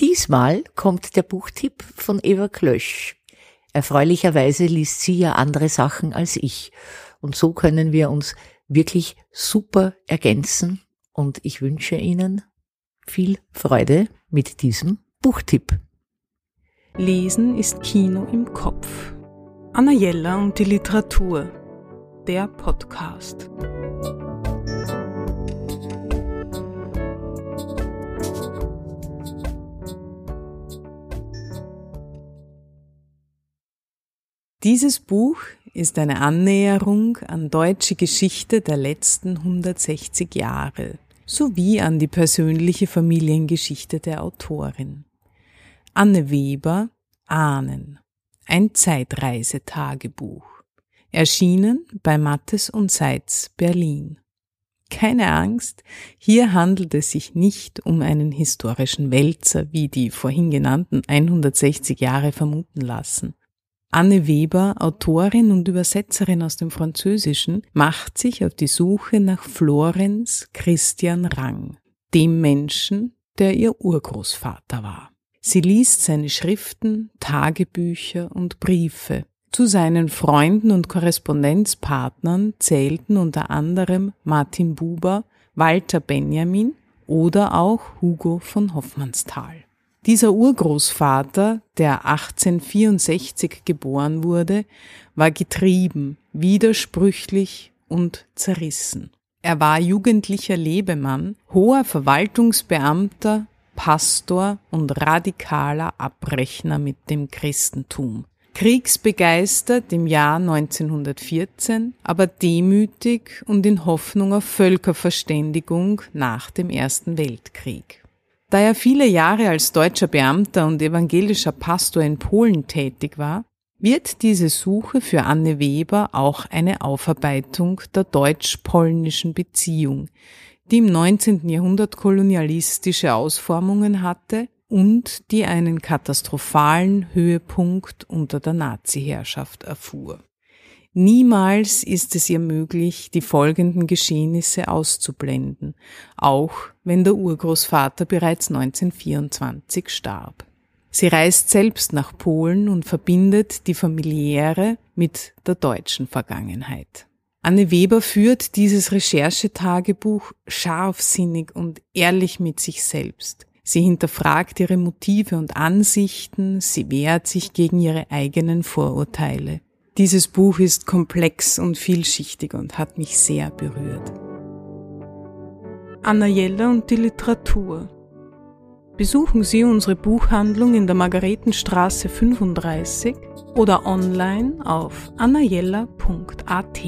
Diesmal kommt der Buchtipp von Eva Klösch. Erfreulicherweise liest sie ja andere Sachen als ich. Und so können wir uns wirklich super ergänzen. Und ich wünsche Ihnen viel Freude mit diesem Buchtipp. Lesen ist Kino im Kopf. Anna Jella und die Literatur. Der Podcast. Dieses Buch ist eine Annäherung an deutsche Geschichte der letzten 160 Jahre sowie an die persönliche Familiengeschichte der Autorin. Anne Weber Ahnen. Ein Zeitreisetagebuch. Erschienen bei Mattes und Seitz Berlin. Keine Angst, hier handelt es sich nicht um einen historischen Wälzer, wie die vorhin genannten 160 Jahre vermuten lassen. Anne Weber, Autorin und Übersetzerin aus dem Französischen, macht sich auf die Suche nach Florenz Christian Rang, dem Menschen, der ihr Urgroßvater war. Sie liest seine Schriften, Tagebücher und Briefe. Zu seinen Freunden und Korrespondenzpartnern zählten unter anderem Martin Buber, Walter Benjamin oder auch Hugo von Hoffmannsthal. Dieser Urgroßvater, der 1864 geboren wurde, war getrieben, widersprüchlich und zerrissen. Er war jugendlicher Lebemann, hoher Verwaltungsbeamter, Pastor und radikaler Abrechner mit dem Christentum. Kriegsbegeistert im Jahr 1914, aber demütig und in Hoffnung auf Völkerverständigung nach dem Ersten Weltkrieg. Da er viele Jahre als deutscher Beamter und evangelischer Pastor in Polen tätig war, wird diese Suche für Anne Weber auch eine Aufarbeitung der deutsch-polnischen Beziehung, die im 19. Jahrhundert kolonialistische Ausformungen hatte und die einen katastrophalen Höhepunkt unter der Nazi-Herrschaft erfuhr. Niemals ist es ihr möglich, die folgenden Geschehnisse auszublenden, auch wenn der Urgroßvater bereits 1924 starb. Sie reist selbst nach Polen und verbindet die familiäre mit der deutschen Vergangenheit. Anne Weber führt dieses Recherchetagebuch scharfsinnig und ehrlich mit sich selbst. Sie hinterfragt ihre Motive und Ansichten, sie wehrt sich gegen ihre eigenen Vorurteile. Dieses Buch ist komplex und vielschichtig und hat mich sehr berührt. Anna Jella und die Literatur. Besuchen Sie unsere Buchhandlung in der Margaretenstraße 35 oder online auf annajella.at.